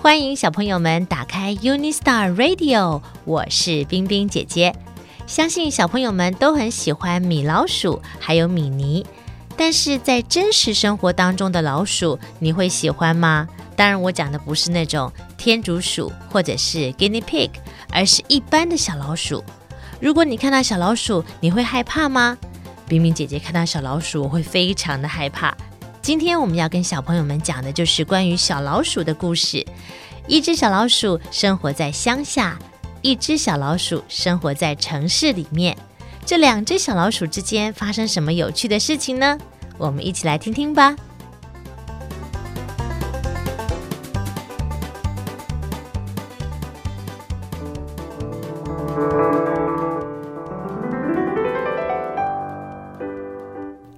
欢迎小朋友们打开 UniStar Radio，我是冰冰姐姐。相信小朋友们都很喜欢米老鼠，还有米妮。但是在真实生活当中的老鼠，你会喜欢吗？当然，我讲的不是那种天竺鼠或者是 Guinea Pig，而是一般的小老鼠。如果你看到小老鼠，你会害怕吗？冰冰姐姐看到小老鼠，我会非常的害怕。今天我们要跟小朋友们讲的就是关于小老鼠的故事。一只小老鼠生活在乡下。一只小老鼠生活在城市里面，这两只小老鼠之间发生什么有趣的事情呢？我们一起来听听吧。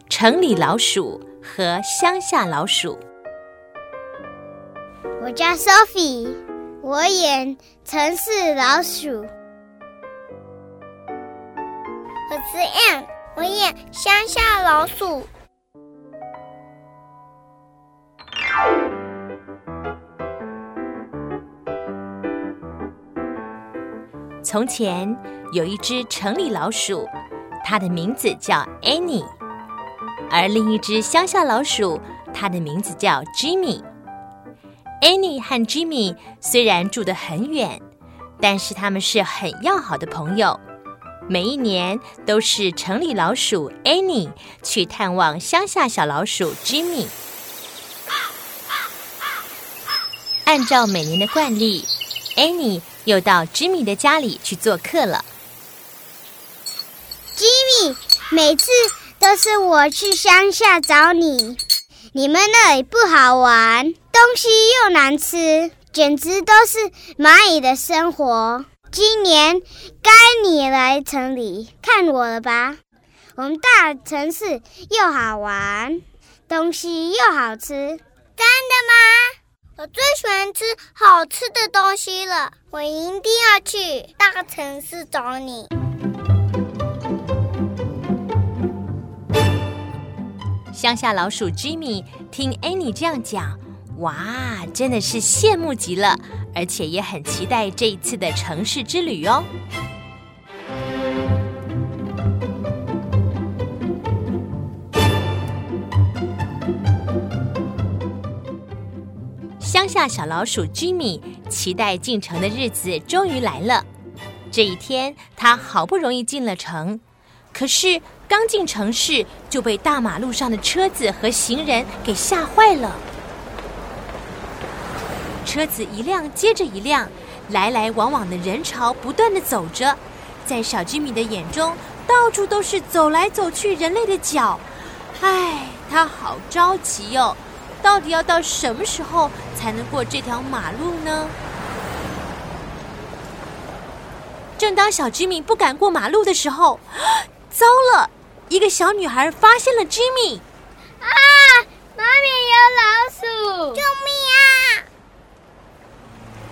城里老鼠和乡下老鼠。我叫 Sophie。我演城市老鼠，我是 Ann，我演乡下老鼠。从前有一只城里老鼠，它的名字叫 Annie，而另一只乡下老鼠，它的名字叫 Jimmy。Annie 和 Jimmy 虽然住得很远，但是他们是很要好的朋友。每一年都是城里老鼠 Annie 去探望乡下小老鼠 Jimmy。按照每年的惯例，Annie 又到 Jimmy 的家里去做客了。Jimmy，每次都是我去乡下找你。你们那里不好玩，东西又难吃，简直都是蚂蚁的生活。今年该你来城里看我了吧？我们大城市又好玩，东西又好吃。真的吗？我最喜欢吃好吃的东西了，我一定要去大城市找你。乡下老鼠 Jimmy 听 Annie 这样讲，哇，真的是羡慕极了，而且也很期待这一次的城市之旅哦。乡下小老鼠 Jimmy 期待进城的日子终于来了。这一天，他好不容易进了城，可是，刚进城市就被大马路上的车子和行人给吓坏了。车子一辆接着一辆，来来往往的人潮不断地走着，在小吉米的眼中，到处都是走来走去人类的脚。唉，他好着急哟，到底要到什么时候才能过这条马路呢？正当小吉米不敢过马路的时候，糟了！一个小女孩发现了 Jimmy，啊！妈咪有老鼠！救命啊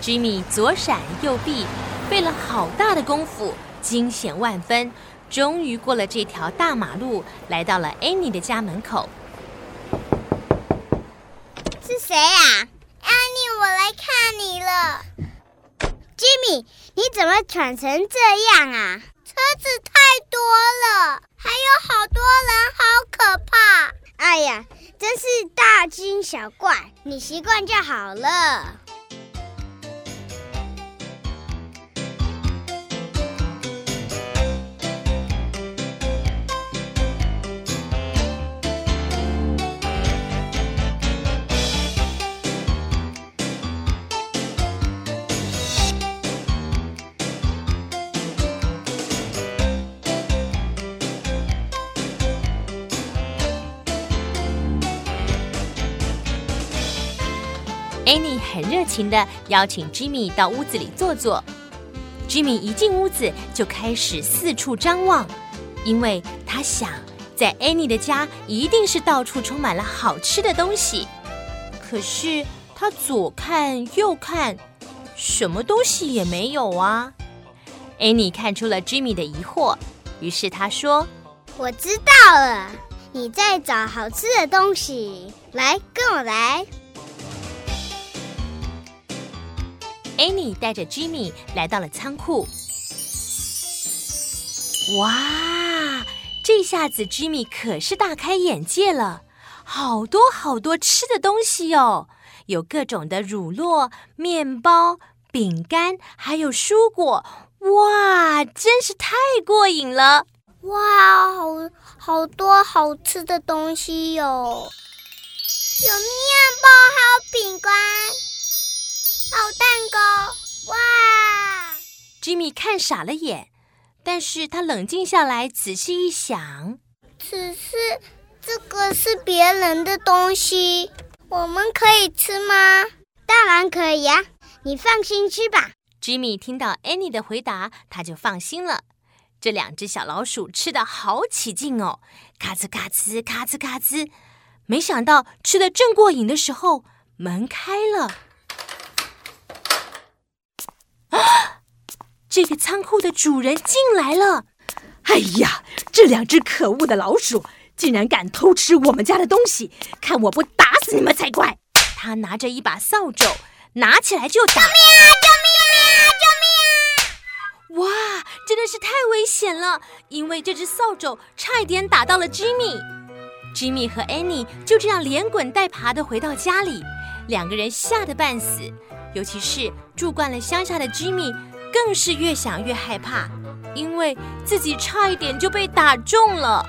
！Jimmy 左闪右避，费了好大的功夫，惊险万分，终于过了这条大马路，来到了 Annie 的家门口。是谁呀？Annie，我来看你了。Jimmy，你怎么喘成这样啊？车子太多了。还有好多人，好可怕！哎呀，真是大惊小怪，你习惯就好了。Annie 很热情地邀请 Jimmy 到屋子里坐坐。Jimmy 一进屋子就开始四处张望，因为他想，在 Annie 的家一定是到处充满了好吃的东西。可是他左看右看，什么东西也没有啊。Annie 看出了 Jimmy 的疑惑，于是他说：“我知道了，你在找好吃的东西。来，跟我来。” Annie 带着 Jimmy 来到了仓库。哇，这下子 Jimmy 可是大开眼界了，好多好多吃的东西哦，有各种的乳酪、面包、饼干，还有蔬果。哇，真是太过瘾了！哇，好好多好吃的东西哟，有面包，还有饼干，还有蛋糕。哇！Jimmy 看傻了眼，但是他冷静下来，仔细一想，只是这个是别人的东西，我们可以吃吗？当然可以呀，你放心吃吧。Jimmy 听到 Annie 的回答，他就放心了。这两只小老鼠吃的好起劲哦，咔吱咔吱，咔吱咔吱。没想到吃的正过瘾的时候，门开了。啊！这个仓库的主人进来了。哎呀，这两只可恶的老鼠竟然敢偷吃我们家的东西，看我不打死你们才怪！他拿着一把扫帚，拿起来就打。救命啊！救命啊！救命啊哇，真的是太危险了！因为这只扫帚差一点打到了 Jimmy。Jimmy 和 Annie 就这样连滚带爬地回到家里，两个人吓得半死。尤其是住惯了乡下的 Jimmy，更是越想越害怕，因为自己差一点就被打中了。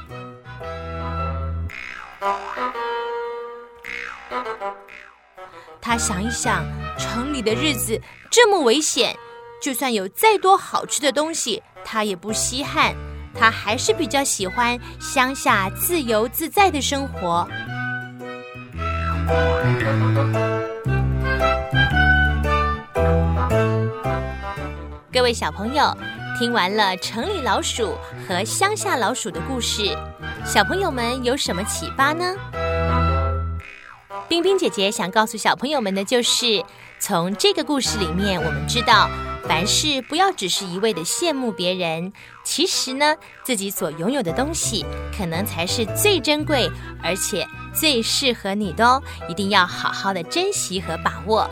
他想一想，城里的日子这么危险。就算有再多好吃的东西，他也不稀罕。他还是比较喜欢乡下自由自在的生活。各位小朋友，听完了城里老鼠和乡下老鼠的故事，小朋友们有什么启发呢？冰冰姐姐想告诉小朋友们的就是，从这个故事里面，我们知道。凡事不要只是一味的羡慕别人，其实呢，自己所拥有的东西可能才是最珍贵，而且最适合你的哦，一定要好好的珍惜和把握。